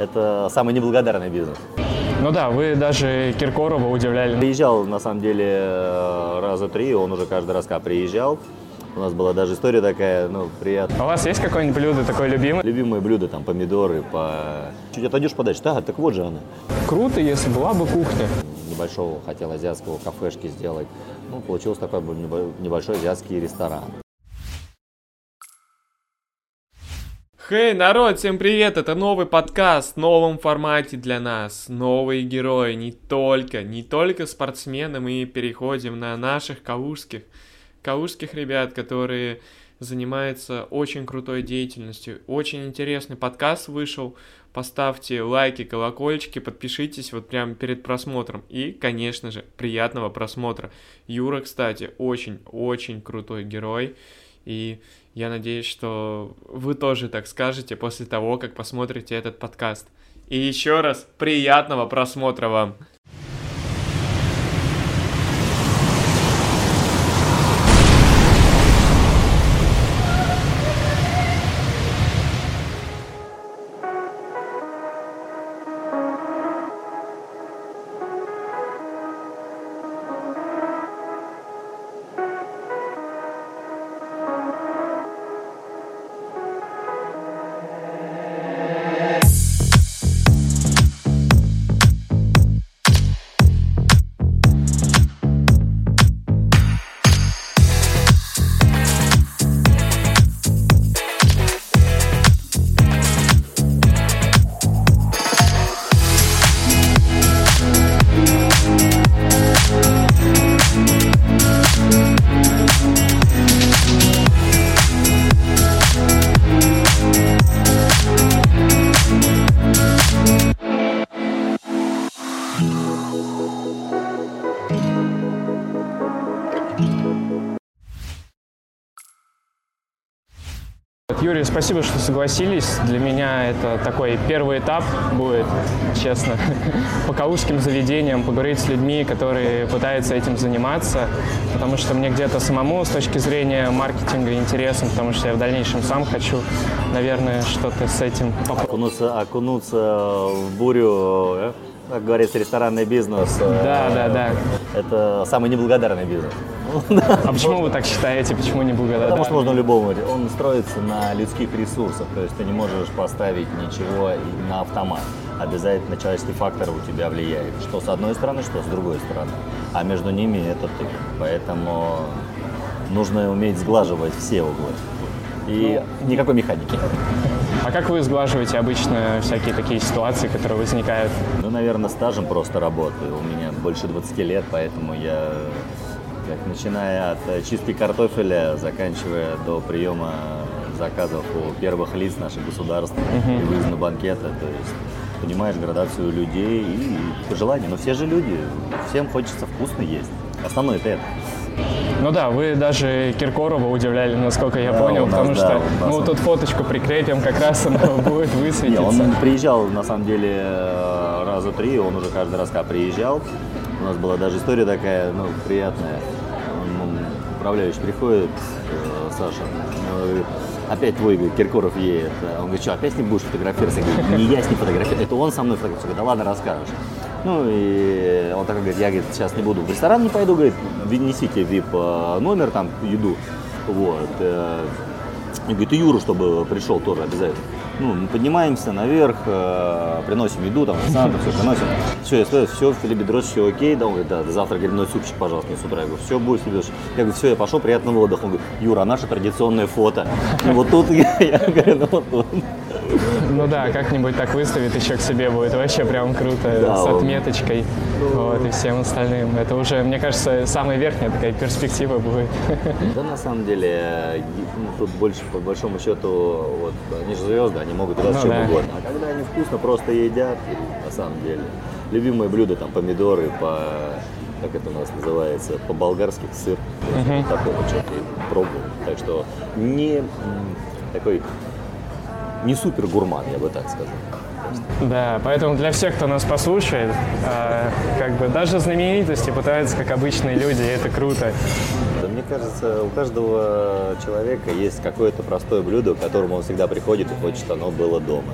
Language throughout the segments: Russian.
Это самый неблагодарный бизнес. Ну да, вы даже Киркорова удивляли. Приезжал, на самом деле, э, раза три, он уже каждый раз как приезжал. У нас была даже история такая, ну, приятная. А у вас есть какое-нибудь блюдо такое любимое? Любимые блюда, там, помидоры, по... Чуть отойдешь подальше, да, так вот же она. Круто, если была бы кухня. Небольшого хотел азиатского кафешки сделать. Ну, получился такой небольшой азиатский ресторан. Хей, народ, всем привет! Это новый подкаст в новом формате для нас. Новые герои, не только, не только спортсмены, мы переходим на наших калужских, калужских ребят, которые занимаются очень крутой деятельностью. Очень интересный подкаст вышел. Поставьте лайки, колокольчики, подпишитесь вот прямо перед просмотром. И, конечно же, приятного просмотра. Юра, кстати, очень-очень крутой герой. И я надеюсь, что вы тоже так скажете после того, как посмотрите этот подкаст. И еще раз приятного просмотра вам! Согласились. Для меня это такой первый этап будет, честно, по каузским заведениям, поговорить с людьми, которые пытаются этим заниматься, потому что мне где-то самому с точки зрения маркетинга интересно, потому что я в дальнейшем сам хочу, наверное, что-то с этим окунуться, окунуться в бурю, э, как говорится, ресторанный бизнес. Да, да, да. Это самый неблагодарный бизнес. А почему вы так считаете? Почему не благодарны? Потому что можно любому. Он строится на людских ресурсах. То есть ты не можешь поставить ничего на автомат. Обязательно человеческий фактор у тебя влияет. Что с одной стороны, что с другой стороны. А между ними это ты. Поэтому нужно уметь сглаживать все углы. И ну, никакой механики. А как вы сглаживаете обычно всякие такие ситуации, которые возникают? Ну, наверное, стажем просто работаю. У меня больше 20 лет, поэтому я как начиная от э, чистки картофеля, заканчивая до приема заказов у первых лиц наших государств uh-huh. и выезда. То есть понимаешь градацию людей и пожелания. Но все же люди, всем хочется вкусно есть. Основное это это. Ну да, вы даже Киркорова удивляли, насколько я да, понял, нас, потому да, что мы вот тут фоточку прикрепим, как раз она будет высветиться. он приезжал, на самом деле, э, раза три, он уже каждый раз, как приезжал. У нас была даже история такая, ну, приятная управляющий приходит, э, Саша, говорит, опять твой Киркоров едет. Он говорит, что, опять не будешь фотографироваться? Я говорю, не я с ним фотографирую, это он со мной фотографирует. Да ладно, расскажешь. Ну и он такой говорит, я говорит, сейчас не буду в ресторан не пойду, говорит, несите VIP э, номер, там, еду. Вот. Э, и говорит, и Юру, чтобы пришел тоже обязательно ну, мы поднимаемся наверх, э, приносим еду, там, сам все приносим. Все, я стою, все, Филипп Бедрос, все окей, да, он говорит, да, завтра грибной супчик, пожалуйста, с утра. Я говорю, все, будет себе. Я говорю, все, я пошел, приятного отдыха. Он говорит, Юра, а наше традиционное фото. Вот тут я говорю, ну вот тут. Ну да, как-нибудь так выставит еще к себе будет вообще прям круто, да, с отметочкой вот, и всем остальным. Это уже, мне кажется, самая верхняя такая перспектива будет. Да, на самом деле, ну, тут больше, по большому счету, вот, они же звезды, они могут туда ну, чем да. угодно. А когда они вкусно просто едят, на самом деле, любимые блюда, там, помидоры, по как это у нас называется, по-болгарски сыр. Uh-huh. Такого что-то пробовал. Так что не такой не супер гурман, я бы так сказал. Да, поэтому для всех, кто нас послушает, э, как бы даже знаменитости пытаются, как обычные люди, и это круто. Да, мне кажется, у каждого человека есть какое-то простое блюдо, к которому он всегда приходит и хочет, оно было дома.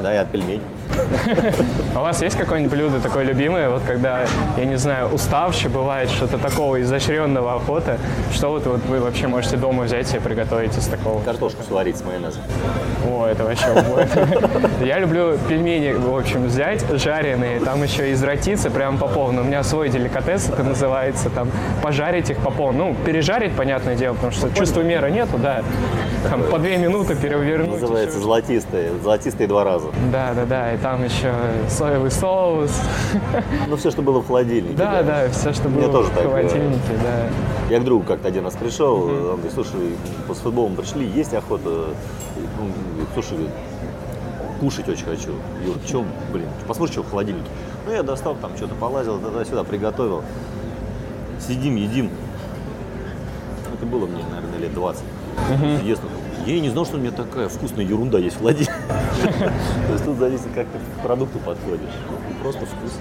и от пельменей. А у вас есть какое-нибудь блюдо такое любимое, вот когда, я не знаю, уставший бывает, что-то такого изощренного охота, что вот, вот вы вообще можете дома взять и приготовить из такого? Картошку сварить с майонезом. О, это вообще убой. Я люблю пельмени, в общем, взять жареные, там еще из прям по полной. У меня свой деликатес это называется, там пожарить их по полной. Ну, пережарить, понятное дело, потому что чувства меры нету, да. Там по две минуты перевернуть. Называется золотистые, золотистые два раза. Да, да, да, и там еще соевый соус. Ну, все, что было в холодильнике. Да, да, все, что было тоже в так, холодильнике, да. Я к другу как-то один раз пришел, он говорит, слушай, после футбола мы пришли, есть охота. Ну, слушай, кушать очень хочу. Юр, что, блин, посмотри, что в холодильнике. Ну, я достал, там что-то полазил, туда-сюда, приготовил. Сидим, едим. Это было мне, наверное, лет 20. Интересно. Я и не знал, что у меня такая вкусная ерунда есть в холодильнике. То есть тут зависит, как ты к продукту подходишь. Просто вкус.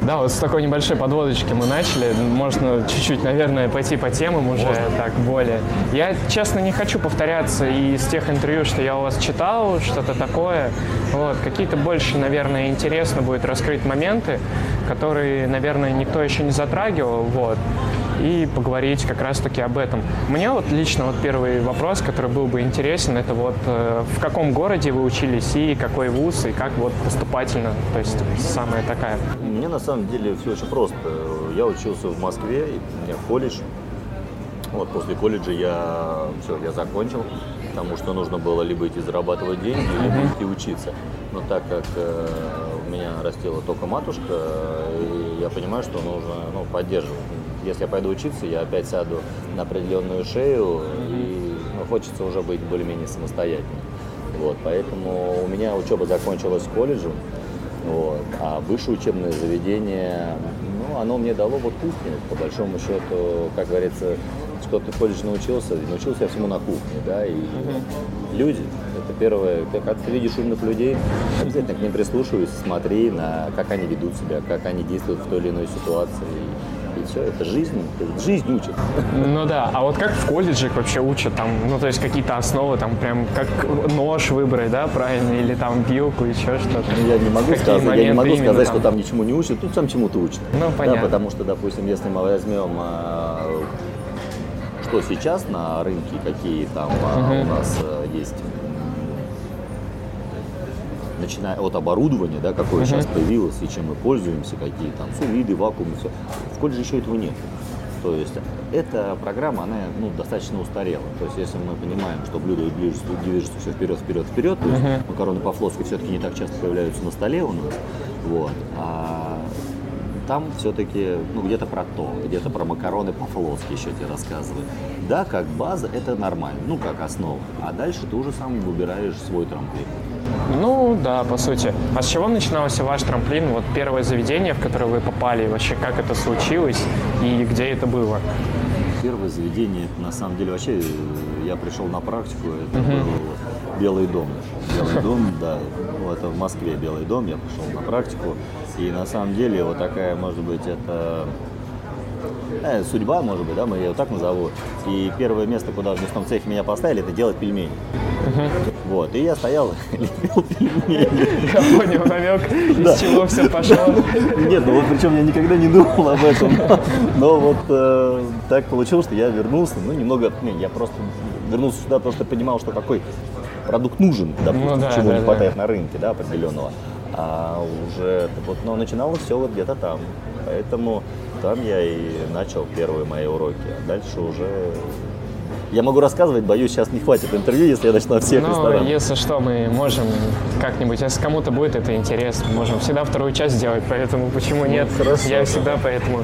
Да, вот с такой небольшой подводочки мы начали. Можно чуть-чуть, наверное, пойти по темам уже так более. Я, честно, не хочу повторяться из тех интервью, что я у вас читал, что-то такое. Вот, какие-то больше, наверное, интересно будет раскрыть моменты, которые, наверное, никто еще не затрагивал. Вот и поговорить как раз-таки об этом. Мне вот лично вот первый вопрос, который был бы интересен, это вот э, в каком городе вы учились и какой вуз, и как вот поступательно, то есть самая такая. Мне на самом деле все очень просто. Я учился в Москве, у меня колледж. Вот после колледжа я все, я закончил, потому что нужно было либо идти зарабатывать деньги, либо идти учиться. Но так как э, у меня растила только матушка, э, и я понимаю, что нужно ну, поддерживать если я пойду учиться, я опять сяду на определенную шею, и ну, хочется уже быть более-менее самостоятельным. Вот, поэтому у меня учеба закончилась в колледже, вот, а высшее учебное заведение, ну, оно мне дало вот кухню, по большому счету, как говорится, что ты в колледже научился, научился я всему на кухне, да, и люди, это первое, как ты видишь умных людей, обязательно к ним прислушивайся, смотри, на как они ведут себя, как они действуют в той или иной ситуации, и все, это жизнь, жизнь учит. Ну да, а вот как в колледже вообще учат там, ну то есть какие-то основы, там прям как нож выбрать, да, правильно, или там вилку, еще что-то. Ну, я не могу Какие сказать, я не могу сказать, там? что там ничему не учат, тут сам чему-то учат. Ну понятно. Да, потому что, допустим, если мы возьмем а, что сейчас на рынке, какие там uh-huh. у нас а, есть начиная от оборудования, да, какое uh-huh. сейчас появилось и чем мы пользуемся, какие там сулиды, вакуумы, все. В колледже еще этого нет. То есть эта программа, она ну, достаточно устарела. То есть если мы понимаем, что блюдо движется, движется все вперед, вперед, вперед, то есть uh-huh. макароны по-флотски все-таки не так часто появляются на столе у нас, вот, а там все-таки ну, где-то про то, где-то про макароны по-флотски еще тебе рассказывают. Да, как база это нормально, ну как основа. А дальше ты уже сам выбираешь свой трамплин. Ну да, по сути. А с чего начинался ваш трамплин? Вот первое заведение, в которое вы попали, вообще как это случилось и где это было? Первое заведение, на самом деле, вообще я пришел на практику, это uh-huh. был Белый дом. Белый дом, да, ну, это в Москве Белый дом, я пришел на практику. И на самом деле вот такая, может быть, это э, судьба, может быть, да, мы ее так назову. И первое место, куда в мясном цехе меня поставили, это делать пельмени. Uh-huh. Вот, и я стоял, лепил пельмени. Я понял намек, из чего все пошло. Нет, ну вот причем я никогда не думал об этом. Но, вот э, так получилось, что я вернулся, ну немного, не, я просто вернулся сюда, просто понимал, что какой продукт нужен, допустим, ну, да, чего да, не хватает да. на рынке, да, определенного. А уже вот, ну, начиналось все вот где-то там. Поэтому там я и начал первые мои уроки. А дальше уже я могу рассказывать, боюсь, сейчас не хватит интервью, если я начну от всех ну, ресторанов. если что, мы можем как-нибудь, если кому-то будет это интересно, можем всегда вторую часть сделать, поэтому почему ну, нет? Хорошо, я всегда поэтому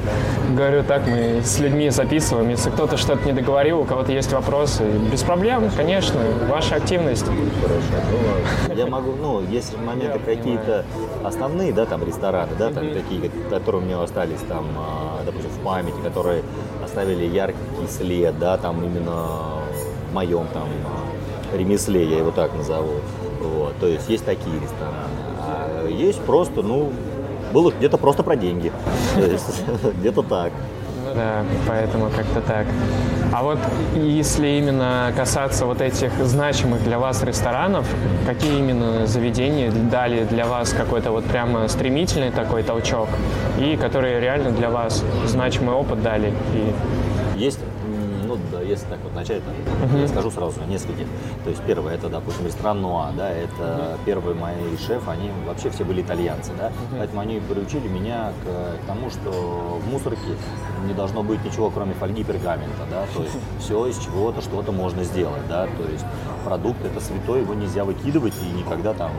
говорю так, мы с людьми записываем, если кто-то что-то не договорил, у кого-то есть вопросы, без проблем, конечно, ваша активность. Хорошо, ну, я могу, ну, есть моменты какие-то основные, да, там рестораны, да, там такие, которые у меня остались там, а, допустим, в памяти, которые оставили яркий след, да, там именно в моем там ремесле, я его так назову. Вот. То есть есть такие рестораны. А есть просто, ну, было где-то просто про деньги. То есть где-то так. Ну да, поэтому как-то так. А вот если именно касаться вот этих значимых для вас ресторанов, какие именно заведения дали для вас какой-то вот прямо стремительный такой толчок и которые реально для вас значимый опыт дали? И... Есть если так вот начать, uh-huh. я скажу сразу нескольких. То есть первое, это, допустим, ресторан Нуа, да, это uh-huh. первые мои шефы, они вообще все были итальянцы, да, uh-huh. поэтому они приучили меня к, к тому, что в мусорке не должно быть ничего, кроме фольги и пергамента, да, то есть все из чего-то что-то можно сделать, да, то есть продукт это святой, его нельзя выкидывать и никогда там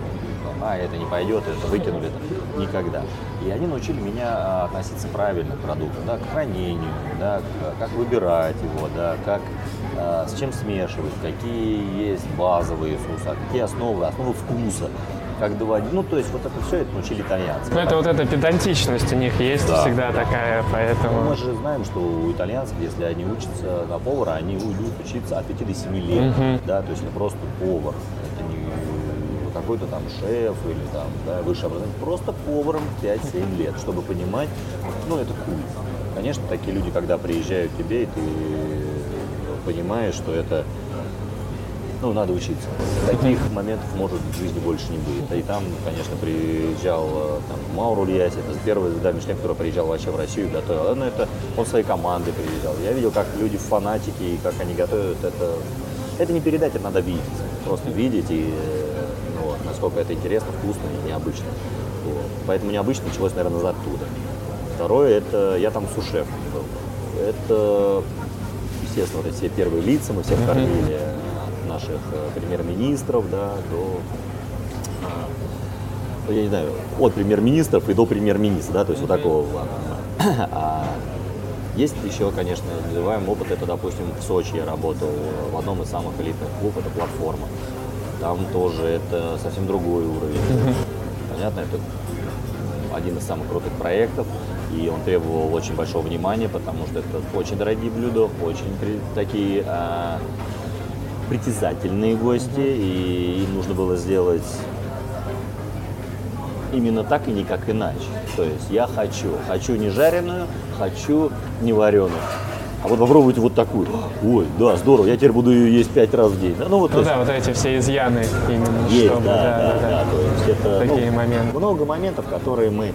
а, это не пойдет, это выкинули, это никогда. И они научили меня а, относиться правильно к продукту, да, к хранению, да, как выбирать его, да, как а, с чем смешивать, какие есть базовые соусы, какие основы, основы вкуса как доводить. Ну, то есть вот это все это научили итальянцы. Ну, это вот эта педантичность у них есть да, всегда да. такая, поэтому... Ну, мы же знаем, что у итальянцев, если они учатся на повара, они уйдут учиться от 5 до 7 лет, угу. да, то есть это просто повар какой-то там шеф или там, да, высшее образование, просто поваром 5-7 лет, чтобы понимать, ну, это круто. Конечно, такие люди, когда приезжают к тебе, и ты понимаешь, что это ну, надо учиться. Таких моментов может в жизни больше не будет. И там, конечно, приезжал там, Маур Ульяс, это первый да, Мишлен, который приезжал вообще в Россию, готовил. Но это он своей командой приезжал. Я видел, как люди фанатики, и как они готовят. Это, это не передать, это надо видеть. Просто видеть и насколько это интересно, вкусно и необычно. Вот. Поэтому необычно началось, наверное, оттуда. Второе, это я там сушеф был. Это, естественно, вот эти все первые лица, мы всех кормили от наших э, премьер-министров, да, до а, я не знаю, от премьер-министров и до премьер-министра, да, то есть вот такого А есть еще, конечно, называемый опыт, это, допустим, в Сочи я работал в одном из самых элитных клубов, это платформа там тоже это совсем другой уровень. Mm-hmm. Понятно, это один из самых крутых проектов, и он требовал очень большого внимания, потому что это очень дорогие блюда, очень такие а, притязательные гости, mm-hmm. и им нужно было сделать именно так и никак иначе. То есть я хочу, хочу не жареную, хочу не вареную. А вот попробуйте вот такую. Ой, да, здорово, я теперь буду ее есть пять раз в день. Ну, вот, ну есть, да, вот эти все изъяны именно. Есть, чтобы, да, да, да, да, да. То есть это такие ну, моменты. Много моментов, которые мы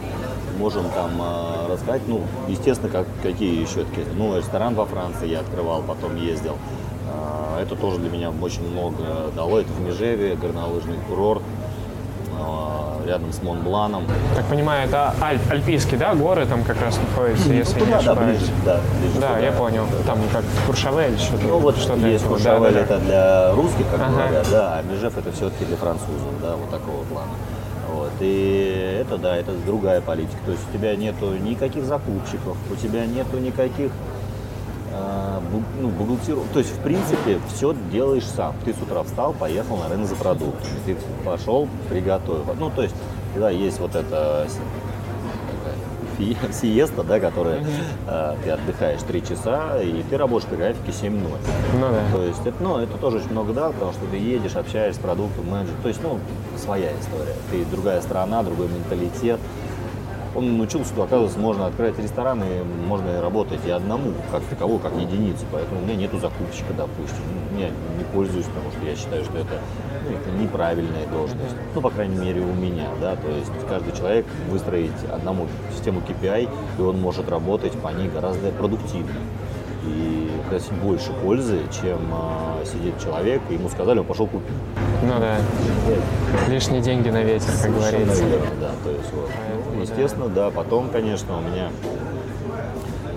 можем там э, рассказать. Ну, естественно, как, какие еще такие. Ну, ресторан во Франции я открывал, потом ездил. Э, это тоже для меня очень много дало. Это в Межеве, горнолыжный курорт рядом с Монбланом. Так понимаю, это Альп, альпийские, да, горы там как раз находятся, ну, если туда, не ошибаюсь. Да, ближе, да, ближе да туда. я понял. Там как Куршавель что-то. Ну вот что-то есть Куршавель, да, это да. для русских, как ага. говорят, да, а Межев это все-таки для французов, да, вот такого плана. Вот. И это, да, это другая политика. То есть у тебя нету никаких закупщиков, у тебя нету никаких а, ну, бухгалтеру. То есть, в принципе, все делаешь сам. Ты с утра встал, поехал на рынок за продуктами. Ты пошел, приготовил. Ну, то есть, когда есть вот это сиеста, да, которая э, ты отдыхаешь 3 часа, и ты работаешь по графике 7 ночи. Ну, да. То есть это, ну, это тоже очень много да, потому что ты едешь, общаешься с продуктом, менеджер. То есть, ну, своя история. Ты другая страна, другой менталитет он научился, что, оказывается, можно открыть ресторан и можно работать и одному, как такового, как единицу. Поэтому у меня нету закупщика, допустим. Ну, я не пользуюсь, потому что я считаю, что это, ну, это неправильная должность. Ну, по крайней мере, у меня, да. То есть каждый человек выстроить одному систему KPI, и он может работать по ней гораздо продуктивнее. И приносить больше пользы, чем э, сидит человек, и ему сказали, он пошел купить. Ну да. Лишние деньги на ветер, как Совершенно говорится. Верно, да, то есть вот. Естественно, да. Потом, конечно, у меня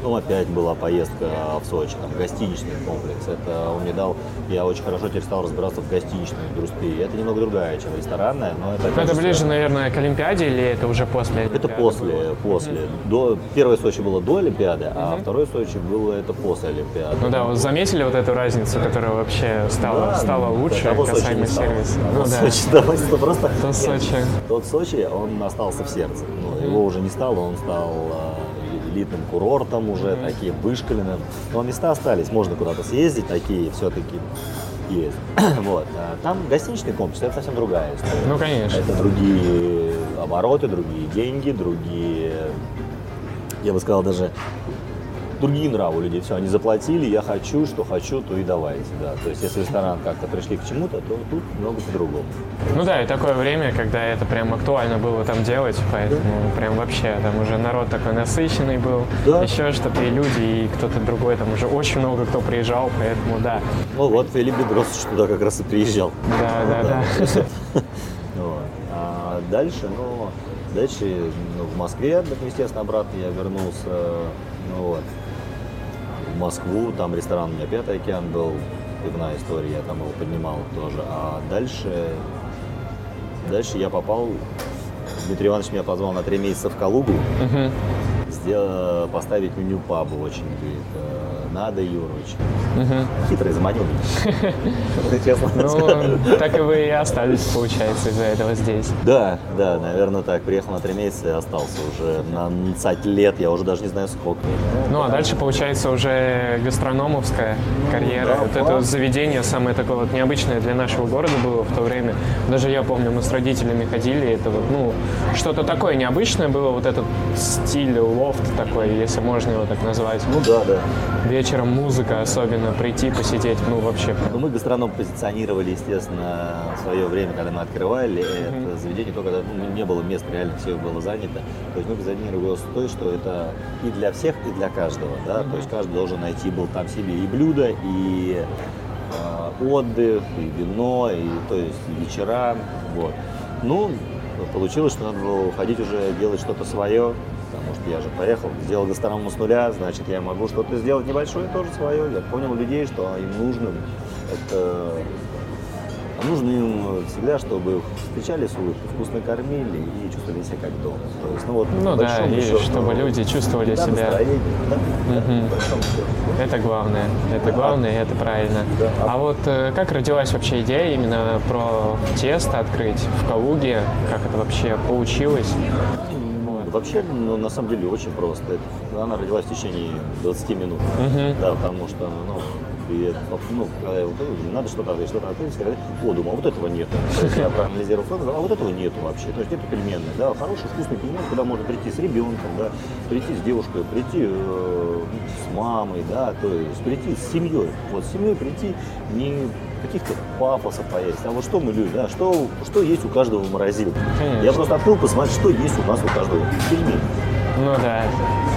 ну, опять была поездка в Сочи, там, гостиничный комплекс. Это он мне дал, я очень хорошо теперь стал разбираться в гостиничной индустрии. Это немного другая, чем ресторанная, но это... Но это ближе, наверное, к Олимпиаде или это уже после Олимпиады? Это после, после. Mm-hmm. До, первое Сочи было до Олимпиады, mm-hmm. а второе Сочи было это после Олимпиады. Ну да, вы заметили вот эту разницу, которая вообще стала, да, стала лучше того касаемо сервиса? Ну, да. Сочи, давай, просто... Тот Сочи. Тот Сочи, он остался в сердце. Ну. Его уже не стало, он стал а, элитным курортом уже, mm-hmm. такие вышкаленным. Но места остались, можно куда-то съездить, такие все-таки есть. вот. А там гостиничный комплекс, это совсем другая история. Ну, конечно. Это другие обороты, другие деньги, другие, я бы сказал, даже другие нравы у людей. Все, они заплатили, я хочу, что хочу, то и давайте, да. То есть, если ресторан как-то пришли к чему-то, то тут много по-другому. Ну да, и такое время, когда это прям актуально было там делать, поэтому прям вообще там уже народ такой насыщенный был, Да. еще что-то, и люди, и кто-то другой, там уже очень много кто приезжал, поэтому да, Ну вот, Филипп Бедросович туда как раз и приезжал. да, да, да. А дальше, ну, дальше ну, в Москве, естественно, обратно я вернулся. Ну, вот. В Москву, там ресторан у меня Пятый океан был, пивная история, я там его поднимал тоже. А дальше, дальше я попал, Дмитрий Иванович меня позвал на три месяца в Калугу, Мгм. сделал, поставить меню пабу очень, говорит, «Э, надо, Юрович. Мгм. Хитро заманил меня. Честно Ну, так и вы и остались, получается, из-за этого здесь. Да, да, наверное, так. Приехал на три месяца и остался уже на 20 лет, я уже даже не знаю сколько. Ну, а дальше, получается, уже гастрономовская карьера. Вот это заведение самое такое вот необычное для нашего города было в то время. Даже я помню, мы с родителями ходили, это вот, ну, что-то такое необычное было, вот этот стиль, лофт такой, если можно его так назвать. Ну да, да. Вечером музыка, особенно прийти, посидеть, ну, вообще. Ну, мы гастроном позиционировали, естественно, в свое время, когда мы открывали это заведение, только когда ну, не было мест, реально все было занято. То есть мы позиционировали его с той, что это и для всех, и для каждого, да, то есть каждый должен найти был там себе и блюдо, и э, отдых, и вино, и то есть и вечера, вот. Ну, получилось, что надо было уходить уже делать что-то свое, потому что я же поехал, сделал гастроном с нуля, значит, я могу что-то сделать небольшое тоже свое. Я понял людей, что им нужно это а нужно им всегда, чтобы их встречали с улыбкой, вкусно кормили и чувствовали себя как дома. То есть, ну вот, Ну да, и счету, чтобы люди чувствовали да, себя. да, да, большому счету. Это главное. Это главное, и это правильно. Да. А вот э, как родилась вообще идея именно про тесто открыть в Калуге? Как это вообще получилось? Ну, Вообще, ну, на самом деле, очень просто. Это- Она родилась в течение 20 минут. Мгм. Да, потому что, ну, и, ну, ну, надо что-то открыть, что-то открыть, сказать, о, думаю, а вот этого нет. То есть я проанализировал а вот этого нету вообще. То есть это пельменные, да, хороший вкусный пельмен, куда можно прийти с ребенком, да, прийти с девушкой, прийти э, с мамой, да, то есть прийти с семьей. Вот с семьей прийти не каких-то пафосов поесть, а вот что мы любим, да, что, что есть у каждого в морозилке. Конечно. Я просто открыл посмотреть, что есть у нас у каждого. Пельмени. Ну да.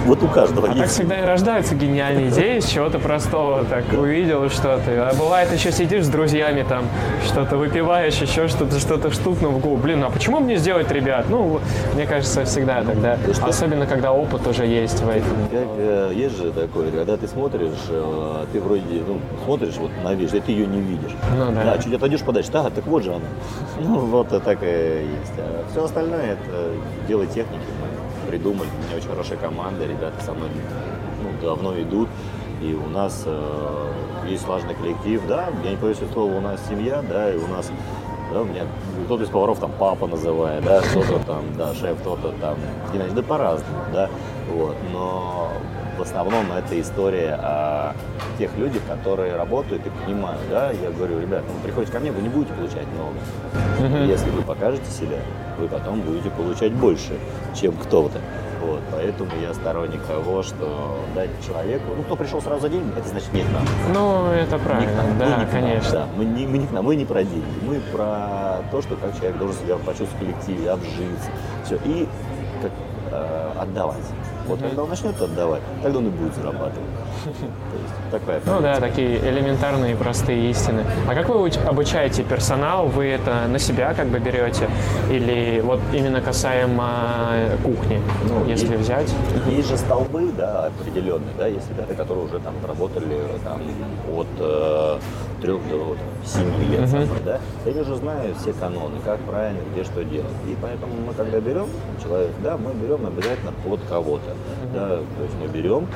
Вот у каждого А так есть. всегда и рождаются гениальные идеи с чего-то простого. Так увидел что-то. А бывает еще сидишь с друзьями там, что-то выпиваешь, еще что-то, что-то штукнул в голову. Блин, а почему мне сделать, ребят? Ну, мне кажется, всегда тогда. Ну, что? Особенно, когда опыт уже есть в этом. Как, э, есть же такое, когда ты смотришь, э, ты вроде, ну, смотришь вот на вещь, и ты ее не видишь. Ну да. Да, чуть отойдешь подальше, да, так вот же она. Ну, вот и такая есть. А все остальное это дело техники. Придумали, у меня очень хорошая команда, ребята со мной ну, давно идут. И у нас э, есть слаженный коллектив, да, я не боюсь слова, у нас семья, да, и у нас да, у меня кто-то из поваров там папа называет, да, кто-то там, да, шеф, кто-то там, Геннадий, да по-разному, да, вот, но в основном это история о тех людях, которые работают и понимают, да, я говорю, ребят, ну, приходите ко мне, вы не будете получать много, если вы покажете себя, вы потом будете получать больше, чем кто-то. Вот, поэтому я сторонник того, что дать человеку, ну, кто пришел сразу за деньги, это значит не к нам. Ну, это Не правильно, нам, мы не да, к нам, конечно. да. Мы, не, мы не к нам, мы не про деньги, мы про то, что как человек должен себя почувствовать в коллективе, обжиться, все, и как, э, отдавать. Вот когда он начнет отдавать, тогда он и будет зарабатывать. То есть такая Ну да, такие элементарные простые истины. А как вы уч- обучаете персонал? Вы это на себя как бы берете? Или вот именно касаемо э, кухни, Ну, если и- взять? Есть же столбы, да, определенные, да, есть ребята, которые уже там работали там от трех до там, семи лет, со мной, да, они уже знают все каноны, как правильно, где что делать. И поэтому мы, когда берем человека, да, мы берем обязательно под кого-то, да, то есть мы берем,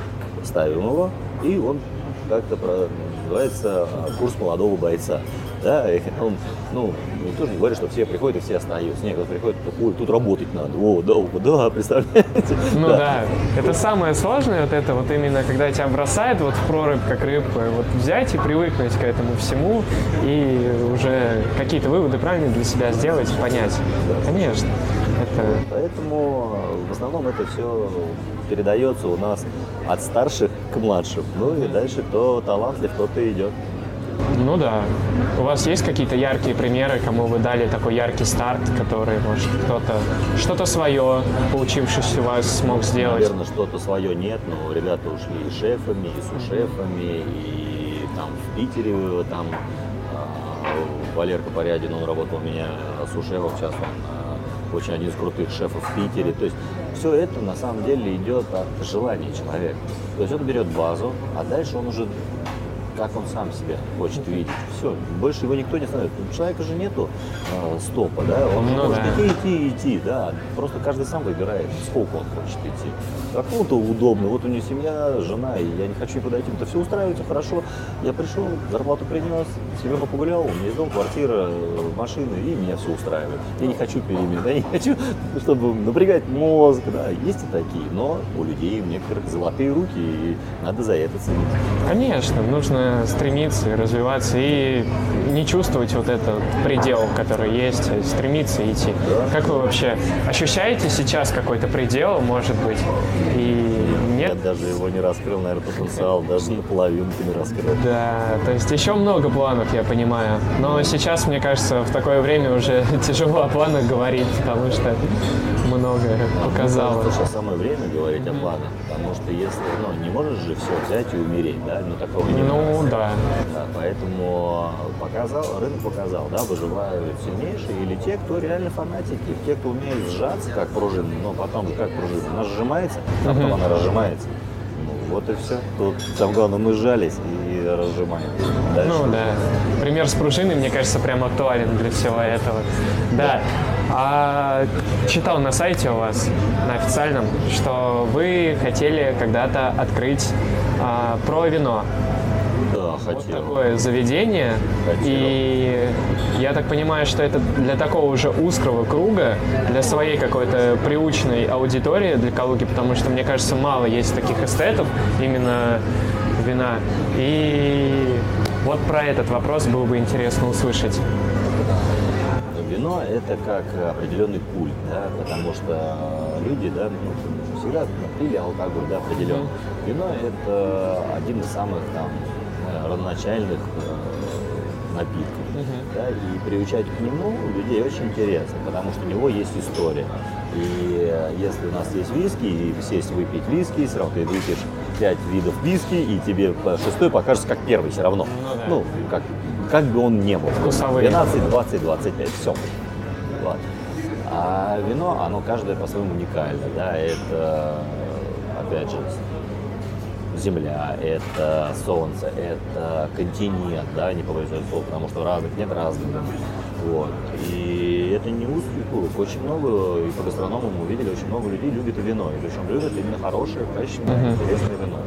ставим его, и он как-то называется курс молодого бойца. Да, и он, ну, никто же не говорит, что все приходят и все остаются. Нет, кто приходит, ой, тут работать надо. О, да, о, да, представляете? Ну да. это самое сложное, вот это вот именно, когда тебя бросает вот в прорубь, как рыбку, вот взять и привыкнуть к этому всему, и уже какие-то выводы правильно для себя сделать, понять. Конечно. Это... Поэтому э, в основном это все передается у нас от старших к младшим. Ну и дальше кто талантлив, тот и идет. Ну да. У вас есть какие-то яркие примеры, кому вы дали такой яркий старт, который, может, кто-то что-то свое, получившись у вас, смог сделать? Наверное, что-то свое нет, но ребята ушли и шефами, и сушефами, и там в Питере там а, Валерка Порядин, он работал у меня сушефом, сейчас он а, очень один из крутых шефов в Питере. То есть все это на самом деле идет от желания человека. То есть он берет базу, а дальше он уже как он сам себя хочет видеть. Все, больше его никто не знает. У человека же нету э, стопа, да, он Ну может да. идти, идти, идти, да. Просто каждый сам выбирает, сколько он хочет идти. А кому-то удобно, вот у него семья, жена, и я не хочу никуда идти, это все устраивается хорошо. Я пришел, зарплату принес, семью погулял, у меня есть дом, квартира, машина, и меня все устраивает. Я не хочу перемен, я не хочу, чтобы напрягать мозг, да. Есть и такие, но у людей у некоторых золотые руки, и надо за это ценить. Конечно, нужно стремиться и развиваться и не чувствовать вот этот предел, который есть, а стремиться идти. Как вы вообще ощущаете сейчас какой-то предел, может быть, и Я нет? даже его не раскрыл, наверное, потенциал, даже наполовинку не раскрыл. Да, то есть еще много планов, я понимаю. Но сейчас, мне кажется, в такое время уже тяжело о планах говорить, потому что много показало. Сейчас самое время говорить о планах, потому что если, ну, не можешь же все взять и умереть, да, ну такого не Ну бывает. да. Да, поэтому показал, рынок показал, да, выживают сильнейшие или те, кто реально фанатики, те, кто умеет сжаться как пружина, но потом как пружина, она сжимается, а потом она разжимается. Ну, вот и все. Тут там главное мы сжались и разжимаем. Дальше Ну да. Пример с пружиной, мне кажется, прям актуален для всего этого. Да. А читал на сайте у вас, на официальном, что вы хотели когда-то открыть а, про вино. Хотел. Такое заведение. Хотел. И я так понимаю, что это для такого уже узкого круга, для своей какой-то приучной аудитории для Калуги, потому что, мне кажется, мало есть таких эстетов именно вина. И вот про этот вопрос было бы интересно услышать. Вино – это как определенный культ, да, потому что люди, да, ну, всегда пили алкоголь, да, определенно. Вино – это один из самых там родоначальных э, напитков, да, и приучать к нему людей очень интересно, потому что у него есть история. И э, если у нас есть виски, и сесть выпить виски, все равно ты выпьешь пять видов виски, и тебе шестой покажется как первый все равно. Ну да. Ну, как, как бы он не был. Вкусовые. 12, 20, 25, все. Вот. А вино, оно каждое по-своему уникально, да, это, опять же, земля, это солнце, это континент, да, не побоюсь этого слова, потому что разных нет разных. Вот. И это не узкий круг. Очень много, и по гастрономам мы увидели, очень много людей любит вино. И причем любят именно хорошее, качественное, интересное вино.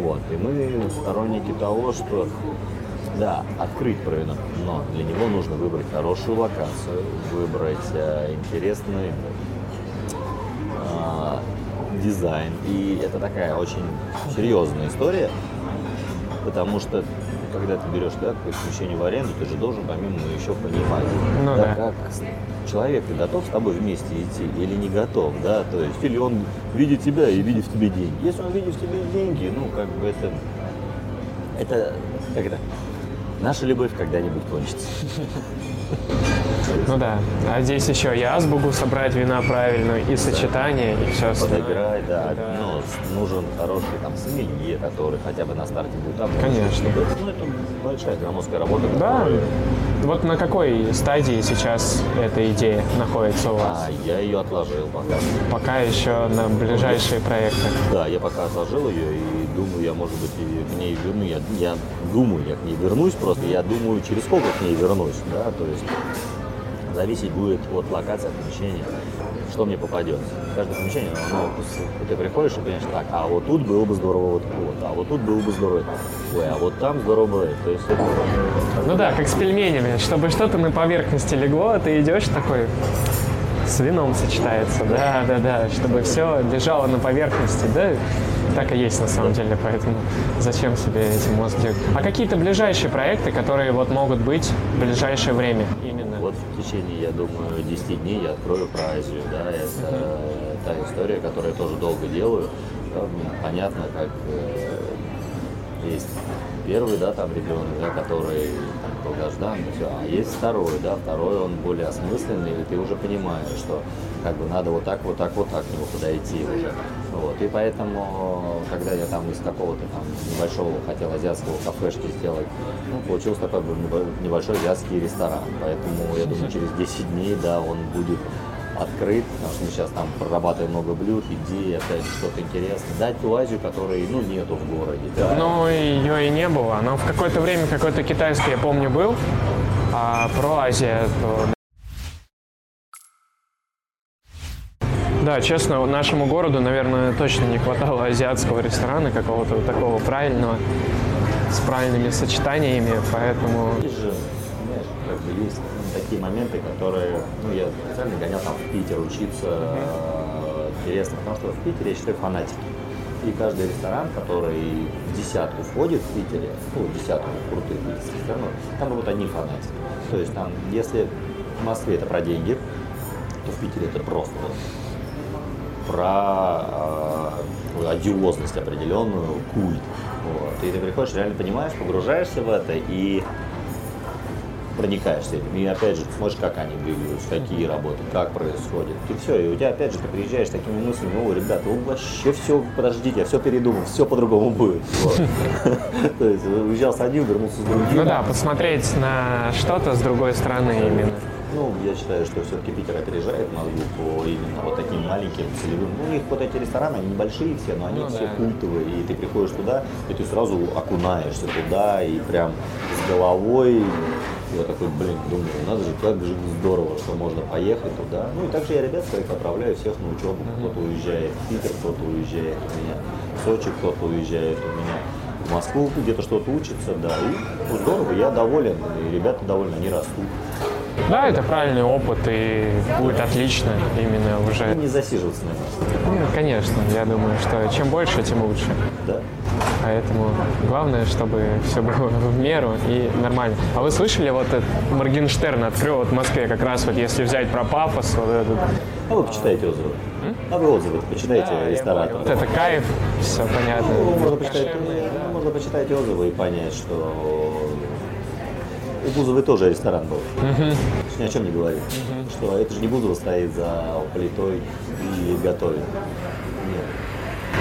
Вот. И мы сторонники того, что да, открыть про вино, но для него нужно выбрать хорошую локацию, выбрать э, интересный а, дизайн. И это такая очень серьезная история, потому что когда ты берешь да, помещение в аренду, ты же должен помимо еще понимать, Ну да, да. как человек готов с тобой вместе идти или не готов, да, то есть или он видит тебя и видит в тебе деньги. Если он видит в тебе деньги, ну как бы это, это как это, наша любовь когда-нибудь кончится. Ну да. А здесь еще и азбуку собрать вина правильную, и сочетание, и все остальное. подыграть, да. Да. Ну, с- нужен хороший там сомелье, который хотя бы на старте будет обучен. Конечно. Это, ну, это большая громоздкая работа. Да. которую- Вот на какой стадии сейчас эта идея находится у вас? А я ее отложил пока. Пока еще на ближайшие проекты. Да, я пока отложил ее и думаю, я, может быть, и к ней верну. Я, я думаю, я к ней вернусь, просто я думаю, через сколько к ней вернусь, да, то есть зависеть будет от локации, от помещения, что мне попадется. Каждое помещение, с- ты приходишь и понимаешь, так, а вот тут было бы здорово вот, вот а вот тут было бы здорово, ой, а вот там здорово было, это». то есть это Ну да, как с пельменями. Чтобы что-то на поверхности легло, ты идешь такой, с вином сочетается. Да, да, да. Чтобы все лежало на поверхности. Да, так и есть на самом деле. Поэтому зачем себе этим мозг делать? А какие-то ближайшие проекты, которые вот могут быть в ближайшее время течение, я думаю, 10 дней я открою про Азию, да, это та история, которую я тоже долго делаю. Да, понятно, как э, есть первый, да, там регион, да, который там, долгожданный, все, а есть второй, да, второй он более осмысленный, и ты уже понимаешь, что как бы надо вот так, вот так, вот так к нему подойти уже. Вот, и поэтому, когда я там из какого-то там небольшого хотел азиатского кафешки сделать, ну, получился такой небольшой азиатский ресторан. Поэтому, я думаю, через 10 дней, да, он будет открыт, потому что мы сейчас там прорабатываем много блюд, идей, опять что-то интересное. Дать ту Азию, которой, ну, нету в городе. Да. Ну, ее и не было. Но в какое-то время какой-то китайский, я помню, был. А про Азию, Да, честно, нашему городу, наверное, точно не хватало азиатского ресторана, какого-то вот такого правильного, с правильными сочетаниями, поэтому... Есть же, знаешь, как бы есть такие моменты, которые, ну, я специально гонял там в Питер учиться, э, интересно, потому что в Питере, я считаю, фанатики. И каждый ресторан, который в десятку входит в Питере, ну, в десятку крутых питерских ресторанов, там будут одни фанатики. То есть там, если в Москве это про деньги, то в Питере это просто про э, одиозность определенную, культ. Вот. И ты приходишь, реально понимаешь, погружаешься в это и проникаешься этим. И опять же, смотришь, как они двигаются, какие работы, как происходит. И все, и у тебя опять же ты приезжаешь с такими мыслями, о, ребята, вы вообще все, подождите, я все передумал, все по-другому будет. То есть уезжал с одним, вернулся с другим. Ну да, посмотреть на что-то с другой стороны именно. Ну, я считаю, что все-таки Питер опережает Москву по именно вот таким маленьким целевым. Ну, у них вот эти рестораны, они небольшие все, но они ну, все да. культовые. И ты приходишь туда, и ты сразу окунаешься туда, и прям с головой я такой, блин, думаю, надо же, как же здорово, что можно поехать туда. Ну и также я ребят своих отправляю всех на учебу. Кто-то уезжает в Питер, кто-то уезжает у меня в Сочи, кто-то уезжает у меня в Москву, где-то что-то учится, да. И ну, здорово, я доволен, и ребята довольны, они растут. Да, это правильный опыт и будет отлично именно уже. Не засиживаться на месте. Ну, конечно, я думаю, что чем больше, тем лучше. Да. Поэтому главное, чтобы все было в меру и нормально. А вы слышали, вот Моргенштерн открыл вот в Москве как раз вот если взять про пафос, вот этот... А вы почитайте отзывы. М? А вы отзывы почитайте да, ресторатора. Вот это кайф, все понятно. Ну, можно, почитать, да. можно почитать отзывы и понять, что у Бузовой тоже ресторан был. Угу. Ни о чем не говорит. Угу. Что это же не Бузова стоит за плитой и готовит. Нет.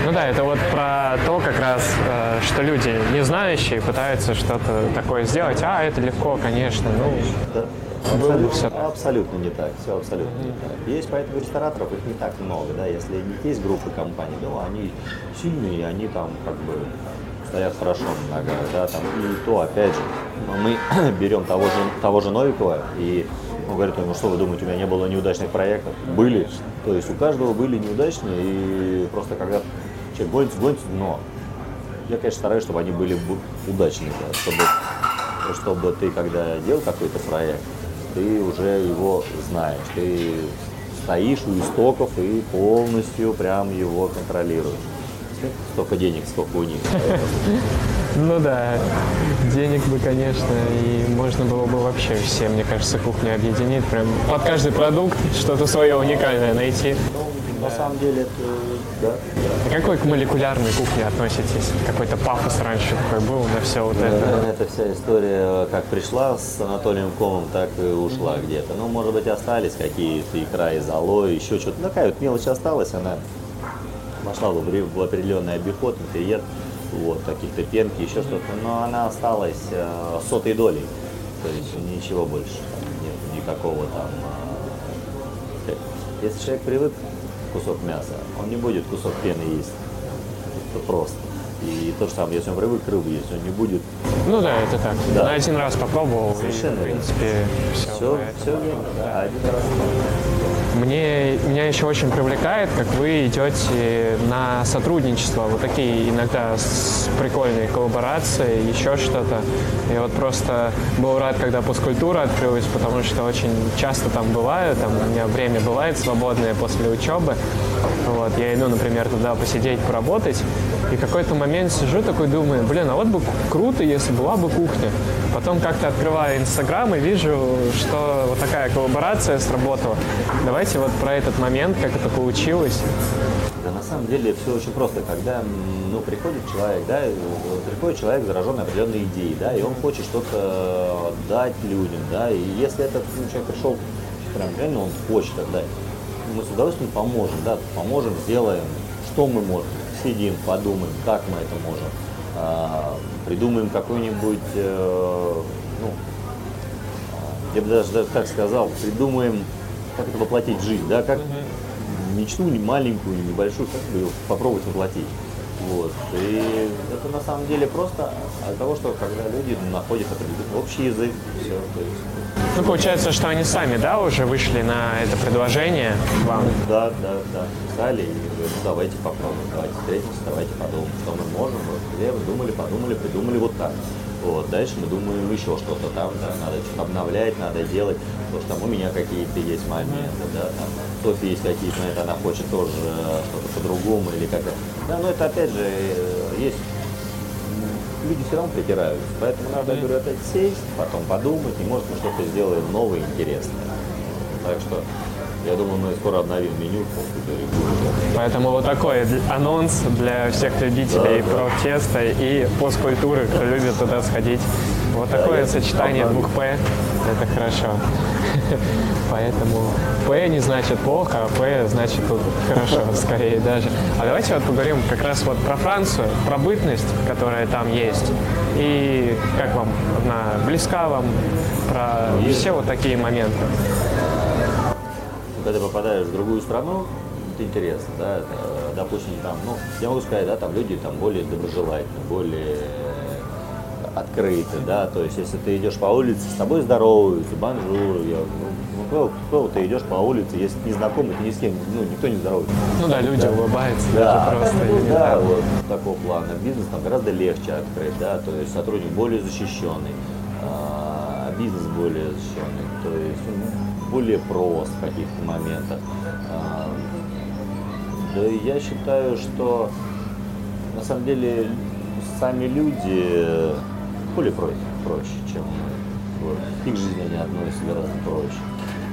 Ну да, это вот про то как раз, э, что люди не знающие пытаются что-то такое сделать. А, это легко, конечно. Ну, да. Абсолютно, все. абсолютно не так, все абсолютно не так. Есть поэтому рестораторов, их не так много, да, если есть группы компаний, да, они сильные, они там как бы стоят хорошо на ногах, да, там, и то, опять же, мы берем того же, того же Новикова и он говорит, ну что вы думаете, у меня не было неудачных проектов? Были. То есть у каждого были неудачные, и просто когда человек гонится, гонится, но я, конечно, стараюсь, чтобы они были удачные, да, чтобы, чтобы ты, когда делал какой-то проект, ты уже его знаешь, ты стоишь у истоков и полностью прям его контролируешь столько денег, сколько у них. Ну да, денег бы, конечно, и можно было бы вообще все, мне кажется, кухню объединить, прям под каждый продукт что-то свое уникальное найти. На самом деле, это, да. А какой к молекулярной кухне относитесь? Какой-то пафос раньше такой был на все вот это? Эта вся история как пришла с Анатолием Комом, так и ушла mm-hmm. где-то. Ну, может быть, остались какие-то икра из алоэ, еще что-то. Такая вот мелочь осталась, она в, в определенный обиход, интерьер, вот, каких-то пенки, еще что-то, но она осталась э, сотой долей, то есть ничего больше, нет никакого там. Э, если человек привык кусок мяса, он не будет кусок пены есть, это просто. И то же самое, если он привык рыбу есть, он не будет. Ну да, это так. Да. На один раз попробовал, Совершенно и, в принципе, все. Все, все верно, да, один раз. Мне, меня еще очень привлекает, как вы идете на сотрудничество, вот такие иногда прикольные коллаборации, еще что-то. И вот просто был рад, когда пускультура открылась, потому что очень часто там бываю, там у меня время бывает свободное после учебы. Вот, я иду, например, туда посидеть, поработать, И какой-то момент сижу такой, думаю, блин, а вот бы круто, если была бы кухня. Потом как-то открываю Инстаграм и вижу, что вот такая коллаборация сработала. Давайте вот про этот момент, как это получилось. Да на самом деле все очень просто. Когда ну, приходит человек, да, приходит человек, зараженный определенной идеей, да, и он хочет что-то дать людям, да, и если этот ну, человек пришел, прям реально он хочет отдать, мы с удовольствием поможем, да, поможем, сделаем, что мы можем, сидим, подумаем, как мы это можем, а, придумаем какой-нибудь, э, ну, я бы даже, даже так сказал, придумаем, как это воплотить в жизнь, да, как мечту не маленькую, не небольшую, как бы ее попробовать воплотить. Вот. И это на самом деле просто от того, что когда люди находят определенный общий язык, все. То есть, Ну, получается, что они сами, да, уже вышли на это предложение вам? да, да, да, писали и говорят, ну давайте попробуем, давайте встретимся, давайте подумаем, что мы можем. Вот, думали, подумали, придумали вот так. Вот, дальше мы думаем еще что-то там, да, надо что-то обновлять, надо делать, потому что там у меня какие-то есть моменты, да, там Софья есть какие-то моменты, она хочет тоже э, что-то по-другому или как-то. Да, но это опять же э, есть люди все равно притираются, поэтому надо, говорю, опять сесть, потом подумать, и может мы что-то сделаем новое, интересное. Так что я думаю, мы скоро обновим меню по. Поэтому вот такой анонс для всех любителей Да, да. профтеста и посткультуры, кто любит туда сходить. Вот такое я сочетание двух П, это хорошо. Поэтому П не значит плохо, а П значит тут хорошо, скорее даже. А давайте вот поговорим как раз вот про Францию, про бытность, которая там есть. И как вам она близка вам, про все вот такие моменты. Когда ты попадаешь в другую страну, это интересно, да, допустим, там, ну, я могу сказать, да, там люди там более доброжелательны, более открыты, да, то есть, если ты идешь по улице, с тобой здороваются, bonjour, я, ну, ну, кто, кто ты идешь по улице, если незнакомый, ты ни с кем, ну, никто не здоровается. Ну да, люди улыбаются Да, просто. ну, да, вот такого плана. Бизнес там гораздо легче открыть, да, то есть сотрудник более защищенный, бизнес более защищенный, то есть он более прост в каких-то моментах. А, Да и я считаю, что на самом деле сами люди более проще, проще чем мы. Вот. И к жизни они относятся гораздо проще.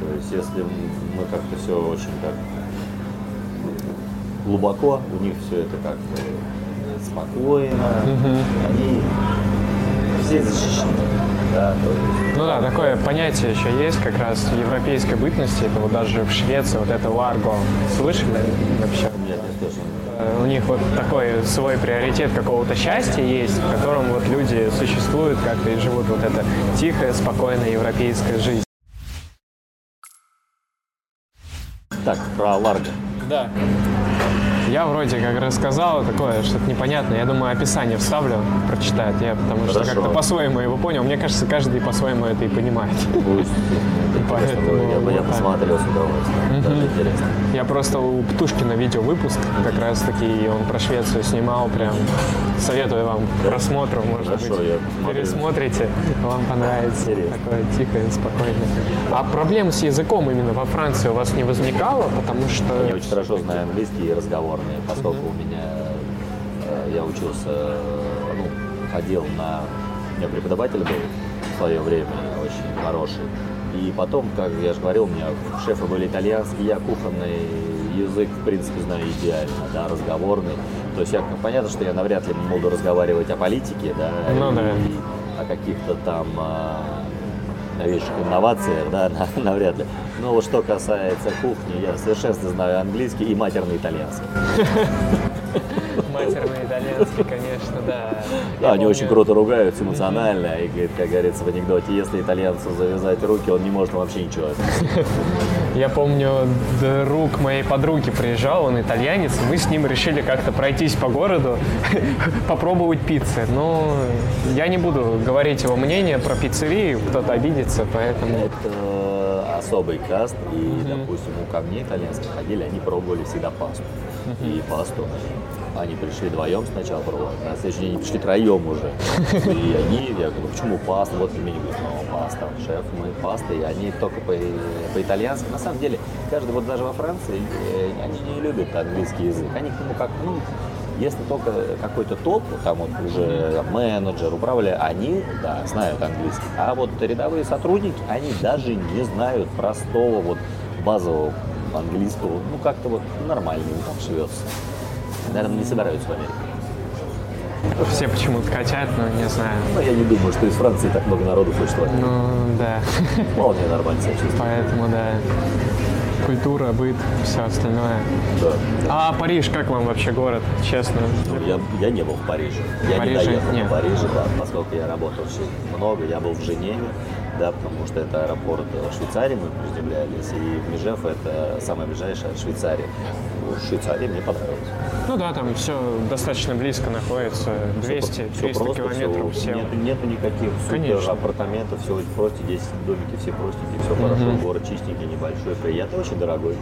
То есть если мы как-то все очень так глубоко, у них все это как-то спокойно, они все защищены. Да, Ну да, такое понятие еще есть как раз европейской бытности. Это вот даже в Швеции вот это ларго. Слышали вообще? нет, не слышно. Э, У них вот такой свой приоритет какого-то счастья есть, в котором вот люди существуют как-то и живут вот это тихая, спокойная европейская жизнь. Так, про Ларго. Да. Я вроде как рассказал такое, что-то непонятное. Я думаю, описание вставлю, прочитает. Я потому что Хорошо. как-то по-своему его понял. Мне кажется, каждый по-своему это и понимает. Пусть. Поэтому. Я бы я посмотрел с удовольствием. Даже интересно. Я просто у Птушкина видел выпуск, как раз таки и он про Швецию снимал, прям советую вам к просмотру, может Хорошо, быть, я пересмотрите, вам понравится, Интересно. такое тихое, спокойное. А проблем с языком именно во Франции у вас не возникало, потому что... Я очень хорошо знаю английский и разговорный, поскольку у меня э, я учился, э, ну, ходил на, у меня преподаватель был в свое время очень хороший. И потом, как я же говорил, у меня шефы были итальянские, я кухонный язык, в принципе, знаю идеально, да, разговорный. То есть я, понятно, что я навряд ли буду разговаривать о политике, да, Ну и да. о каких-то там а, новейших инновациях, да, на- навряд ли. Но вот что касается кухни, я в совершенстве знаю английский и матерный итальянский. Матерный итальянский, конечно, да. Да, Я они очень круто ругаются эмоционально, и, говорит, как говорится в анекдоте, если итальянцу завязать руки, он не может вообще ничего. Я помню, друг моей подруги приезжал, он итальянец, мы с ним решили как-то пройтись по городу, попробовать пиццы. Но я не буду говорить его мнение про пиццерии, кто-то обидится, поэтому... Это особый каст, и, допустим, у ко мне итальянские ходили, они пробовали всегда пасту. И пасту они пришли вдвоем сначала пробовать, на следующий день пришли троем уже. И они, я говорю, почему паста? Вот пельмени, говорит, ну, паста, шеф, мы паста, и они только по- по-итальянски. На самом деле, каждый, вот даже во Франции, э, они не любят английский язык. Они к нему как, ну, Если только какой-то топ, там вот уже менеджер, управляющий, они, да, знают английский. А вот рядовые сотрудники, они даже не знают простого вот базового английского. Ну, как-то вот нормально там живется. Наверное, не собираются в Америку. Все почему-то хотят, но не знаю. Но я не думаю, что из Франции так много народу Америку. Ну, да. Вполне нормально себя чувствую. Поэтому, да. Культура, быт, все остальное. Да. А Париж, как вам вообще город, честно? Ну, я, я не был в Париже. Я Париже не доехал нет. до Парижа, да, поскольку я работал очень много. Я был в Женеве, да, потому что это аэропорт э, Швейцарии, мы приземлялись, и Межев это самое ближайшее от Швейцарии. Ну, Швейцария мне понравилась. Ну да, там все достаточно близко находится, 200-300 Всё просто, километров все. Нету, нету никаких супер апартаментов, все очень просто, 10 домики, все простенькие, все хорошо, город чистенький, небольшой, приятный, очень дорогой.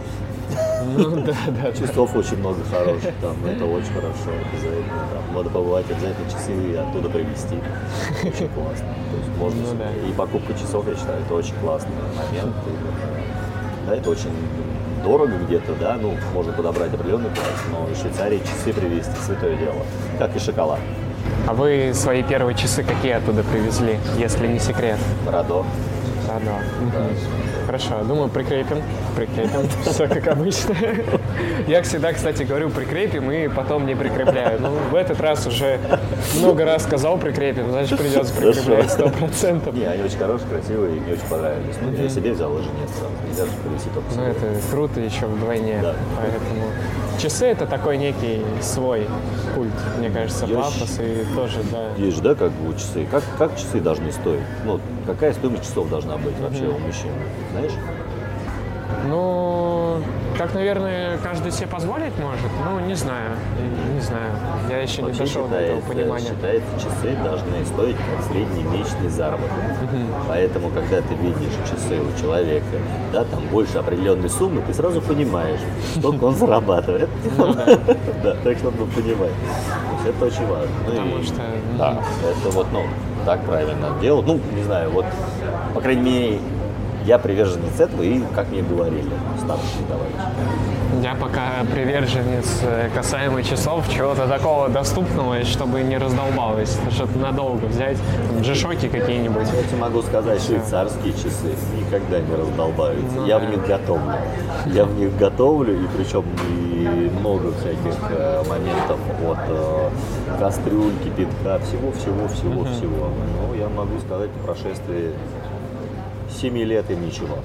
Ну да, да. Часов очень много хороших, там, это очень хорошо, обязательно. Там, надо побывать, обязательно часы и оттуда привезти. Очень классно. То есть можно Ну да. И покупка часов, я считаю, это очень классный момент. И, да, это очень дорого где-то, да, ну, можно подобрать определенный класс, но в Швейцарии часы привезти, святое дело. Как и шоколад. А вы свои первые часы какие оттуда привезли, если не секрет? Радо. Да. Мгм. Хорошо, думаю, прикрепим. Прикрепим. Все как обычно. Я всегда, кстати, говорю прикрепим и потом не прикрепляю. Ну, в этот раз уже много раз сказал прикрепим, значит придется прикреплять сто процентов. Не, они очень хорошие, красивые, и мне очень понравились. Ну, я себе взял и жене сразу. Нельзя же привезти только Ну, это круто еще вдвойне. Да. Поэтому часы это такой некий свой культ, мне кажется, Я пафос и тоже, да. Есть же, да, как бы часы. Как, как часы должны стоить? Ну, какая стоимость часов должна быть вообще у мужчин? Знаешь? Ну, так, наверное, каждый себе позволить может. Ну, не знаю, не знаю. Я еще не Вообще дошел до этого понимания. считается, часы должны стоить как средний месячный заработок. Поэтому, когда ты видишь часы у человека, да, там больше определенной суммы, ты сразу понимаешь, сколько он зарабатывает. Ну Да, так что надо понимать. То есть это очень важно. Ну Потому что, Да, это вот, ну, так правильно делать. Ну, не знаю, вот, по крайней мере, я приверженец этого, и как мне говорили старшие товарищи. Я пока приверженец э, касаемо часов, чего-то такого доступного, чтобы не раздолбалось, что-то надолго взять, джишоки какие-нибудь. Я тебе могу сказать, швейцарские часы никогда не раздолбаются. Ну я да. в них готовлю. Я в них готовлю, и причем и много всяких э, моментов от э, кастрюль, кипятка, всего-всего-всего-всего. Ну, я могу сказать, по прошествии 7 лет и ничего.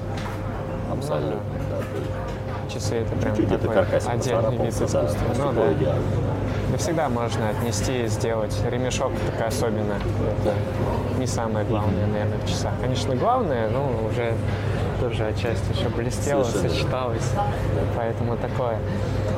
Абсолютно. да, то есть Часы это прям Чуть-чуть это такой каркасик отдельный вид да, искусства. Ну да. идеально. Да всегда можно отнести, сделать. Ремешок так особенно. Это не самое главное, наверное, в часах. Конечно, главное, но уже тоже отчасти еще блестело, Совершенно. сочеталось. Поэтому такое.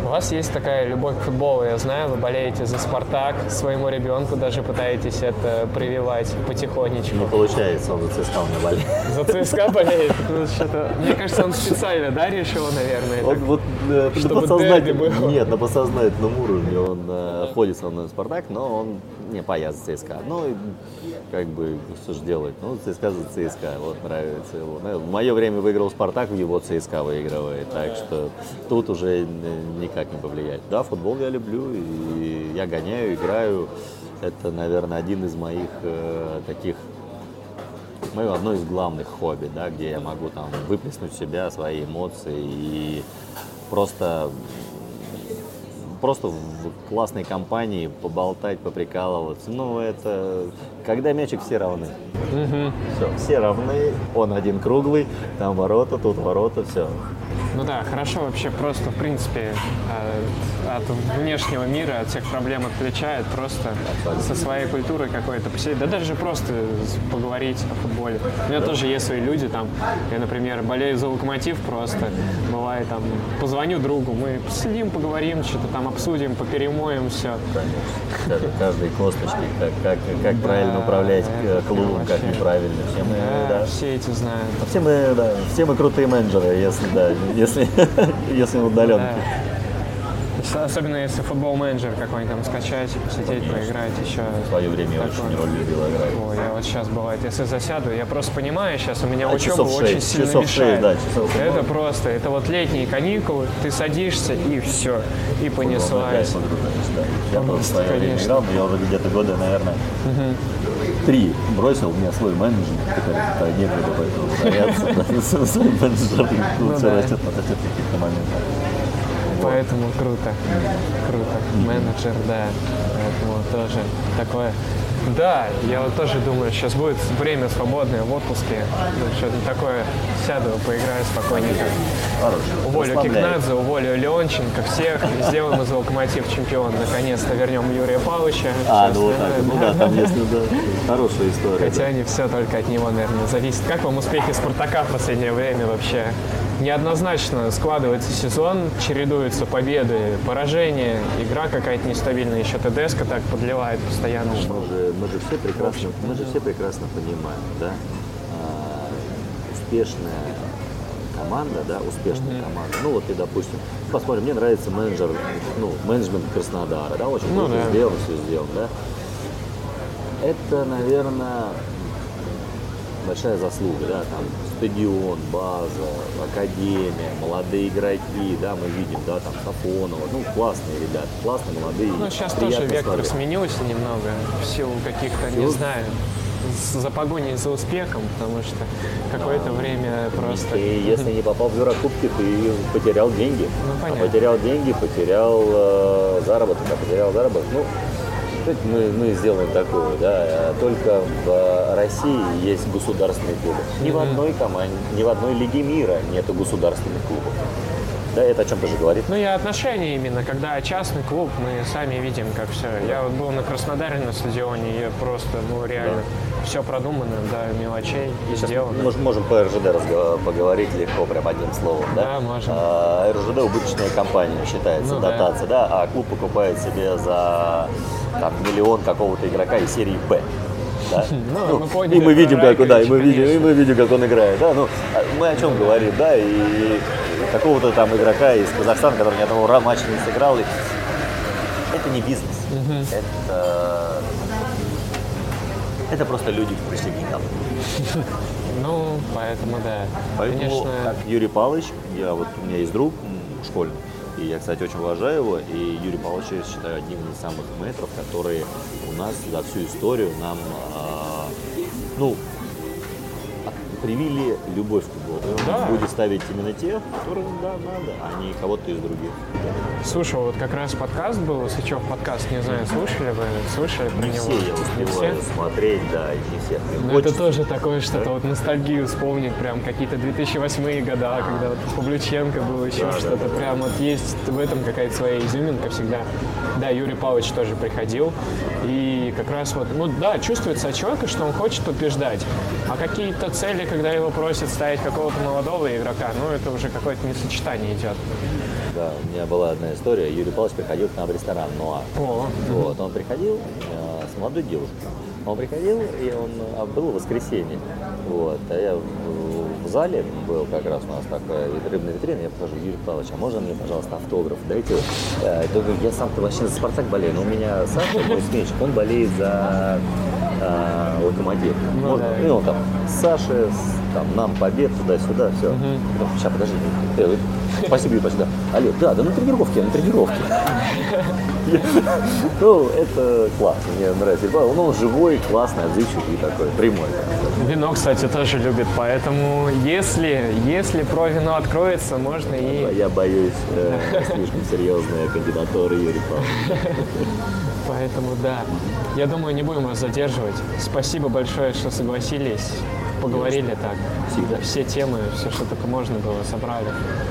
У вас есть такая любовь к футболу, я знаю, вы болеете за «Спартак», своему ребенку даже пытаетесь это прививать потихонечку. Не получается, он за ЦСКА у меня болеет. За ЦСКА болеет? Ну, Мне кажется, он специально, да, решил, наверное? Он вот э, Чтобы было. нет, на подсознательном уровне он э, ходит со мной в Спартак, но он не пояс за ЦСКА. Ну, как бы, что же делать? Ну, ЦСКА за ЦСКА, вот нравится его. Ну, В мое время выиграл Спартак, его ЦСКА выигрывает, так что тут уже э, никак не повлиять. Да, футбол я люблю, и я гоняю, играю. Это, наверное, один из моих э, таких мое одно из главных хобби, да, где я могу там выплеснуть себя, свои эмоции и просто просто в классной компании поболтать, поприкалываться. Ну, это когда мячик все равны. Все, все равны, он один круглый, там ворота, тут ворота, все. Ну да, хорошо вообще просто, в принципе, э, от внешнего мира, от всех проблем отключает, просто со своей культурой какой-то посидеть, да даже просто поговорить о футболе. У меня тоже есть свои люди, там, я, например, болею за локомотив просто, бывает, там, позвоню другу, мы посидим, поговорим, что-то там обсудим, поперемоем, все. Каждой, каждой косточкой, как, как, как правильно управлять э, клубом, как вообще. неправильно. Все мы, Да, да, все эти знают. все мы, да, все мы крутые менеджеры, если, да, если, если удаленно. Да. Особенно если футбол менеджер какой-нибудь там скачать, посидеть, поиграть еще. В свое время я Такое. очень роль любил играть. Ой, я вот сейчас бывает, если засяду, я просто понимаю, сейчас у меня А учеба очень сильно часов мешает. да, часов это просто, это вот летние каникулы, ты садишься и все, и понеслась. погружаюсь, да. Я в свое время конечно. играл, но я уже где-то года, наверное, три бросил. У меня свой менеджер, который некогда поэтому да, Свой менеджер все растет на таких каких-то моментах. Поэтому круто, круто. Менеджер, да, поэтому тоже такое. Да, я вот тоже думаю, сейчас будет время свободное в отпуске. Что-то такое, сяду, поиграю спокойненько. Хорош. Уволю. Кикнадзе, уволю Леонченко, всех, сделаем из Локомотив чемпион. Наконец-то вернем Юрия Павловича. А, ну вот так. Ну да, там да. Хорошая история. Хотя не все только от него, наверное, зависит. Как вам успехи Спартака в последнее время вообще? Неоднозначно складывается сезон, чередуются победы, поражения, игра какая-то нестабильная, еще ТДСК так подливает постоянно. Мы что- же, мы же все прекрасно, мы же все прекрасно понимаем, да, а, успешная команда, да, успешная команда. Ну вот и допустим, посмотрим, мне нравится менеджер, ну менеджмент Краснодара, да, очень Ну да. сделан, все сделано, да. Это, наверное, большая заслуга, да, там стадион, база, академия, молодые игроки, да, мы видим, да, там Сафонова, ну классные ребята, классные молодые. Ну, сейчас тоже вектор смотреть. сменился немного в силу каких-то, не знаю, за погоней за успехом, потому что какое-то время просто... И если не попал в Еврокубки, ты потерял деньги. Ну, а потерял деньги, потерял э, заработок, а потерял заработок. Ну, мы, мы сделаем такое, да. а Только в России есть государственные клубы. Ни в одной команде, ни в одной лиге мира нету государственных клубов. Да, это о чем тоже говорит. Ну и отношения именно, когда частный клуб, мы сами видим, как все. Я вот был на Краснодаре на стадионе, и просто, ну реально, все продумано до мелочей и сделано. Можем, можем по РЖД поговорить легко, прям одним словом, да? Да, можем. А, РЖД убыточная компания считается, Ну да. дотация, да. а клуб покупает себе за там, миллион какого-то игрока из серии Б. Да? Ну, мы поняли и мы видим, как, да, и мы видим, и мы видим, как он играет. Да? Ну, а мы о чем говорим, да, и какого-то там игрока из Казахстана, который ни одного ра- матча не сыграл. и Это не бизнес. Это, это просто люди пришли к деньгам. Ну, поэтому да. Поэтому, Конечно, как Юрий Павлович, я вот у меня есть друг школьный, и я, кстати, очень уважаю его, и Юрий Павлович я считаю одним из самых метров, которые у нас за всю историю нам, а, ну, привили любовь к футболу. И он Да. будет ставить именно тех, которым, да, надо, а не кого-то из других. слушай, вот как раз подкаст был, Сычев подкаст, не знаю, слушали вы, слышали про Не него? все я Не успеваю все? смотреть, да, и не. Мне Ну, это хочется. тоже такое что-то, вот ностальгию вспомнить, прям какие-то 2008 года, когда вот Павлюченко был, еще Да, да, что-то, да. прям вот есть в этом какая-то своя изюминка всегда. Да, Юрий Павлович тоже приходил, и как раз вот, ну да, чувствуется от человека, что он хочет побеждать, а какие-то цели, когда его просят ставить какого-то молодого игрока, ну это уже какое-то несочетание идет. Да, у меня была одна история. Юрий Павлович приходил к нам в ресторан «Нуа». О, Вот, он приходил э, с молодой девушкой. Он приходил, и он а, было воскресенье. Вот, а я в, зале был как раз у нас такая рыбная витрина, я покажу, Юрий Павлович, а можно мне, пожалуйста, автограф? Дайте. Э, Я говорю, я сам-то вообще за Спартак болею, но у меня Саша, мой сменщик, он болеет за э, Локомотив. Ну Можно? да. Он там, Саша, там, нам побед, туда-сюда, все. Сейчас, подожди. Э, Спасибо, Павлович, да. Алло, да, да на тренировке, на тренировке. Ну, это классно, мне нравится. Юрий Павлович. Ну, он живой, классный, отзывчивый и такой, прямой. Вино, кстати, тоже любит, поэтому если, если про вино откроется, можно и... Я боюсь, э, слишком серьезная кандидатура Юрия Павловича. Поэтому да. Я думаю, не будем вас задерживать. Спасибо большое, что согласились. Поговорили так. Всегда. Все темы, все, что только можно было, собрали.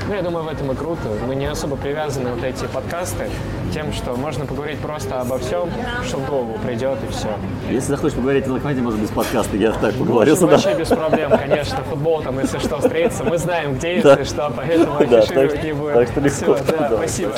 Ну, я думаю, в этом и круто. Мы не особо привязаны вот эти подкасты тем, что можно поговорить просто обо всем, что в голову придет и все. Если захочешь поговорить о Локомотиве, может, без подкаста, я так поговорю общем, вообще без проблем, конечно. Футбол там, если что, встретится. Мы знаем, где, Да. если что, поэтому Да, афишировать так- не будем. так что легко. Всё, да, Да, спасибо.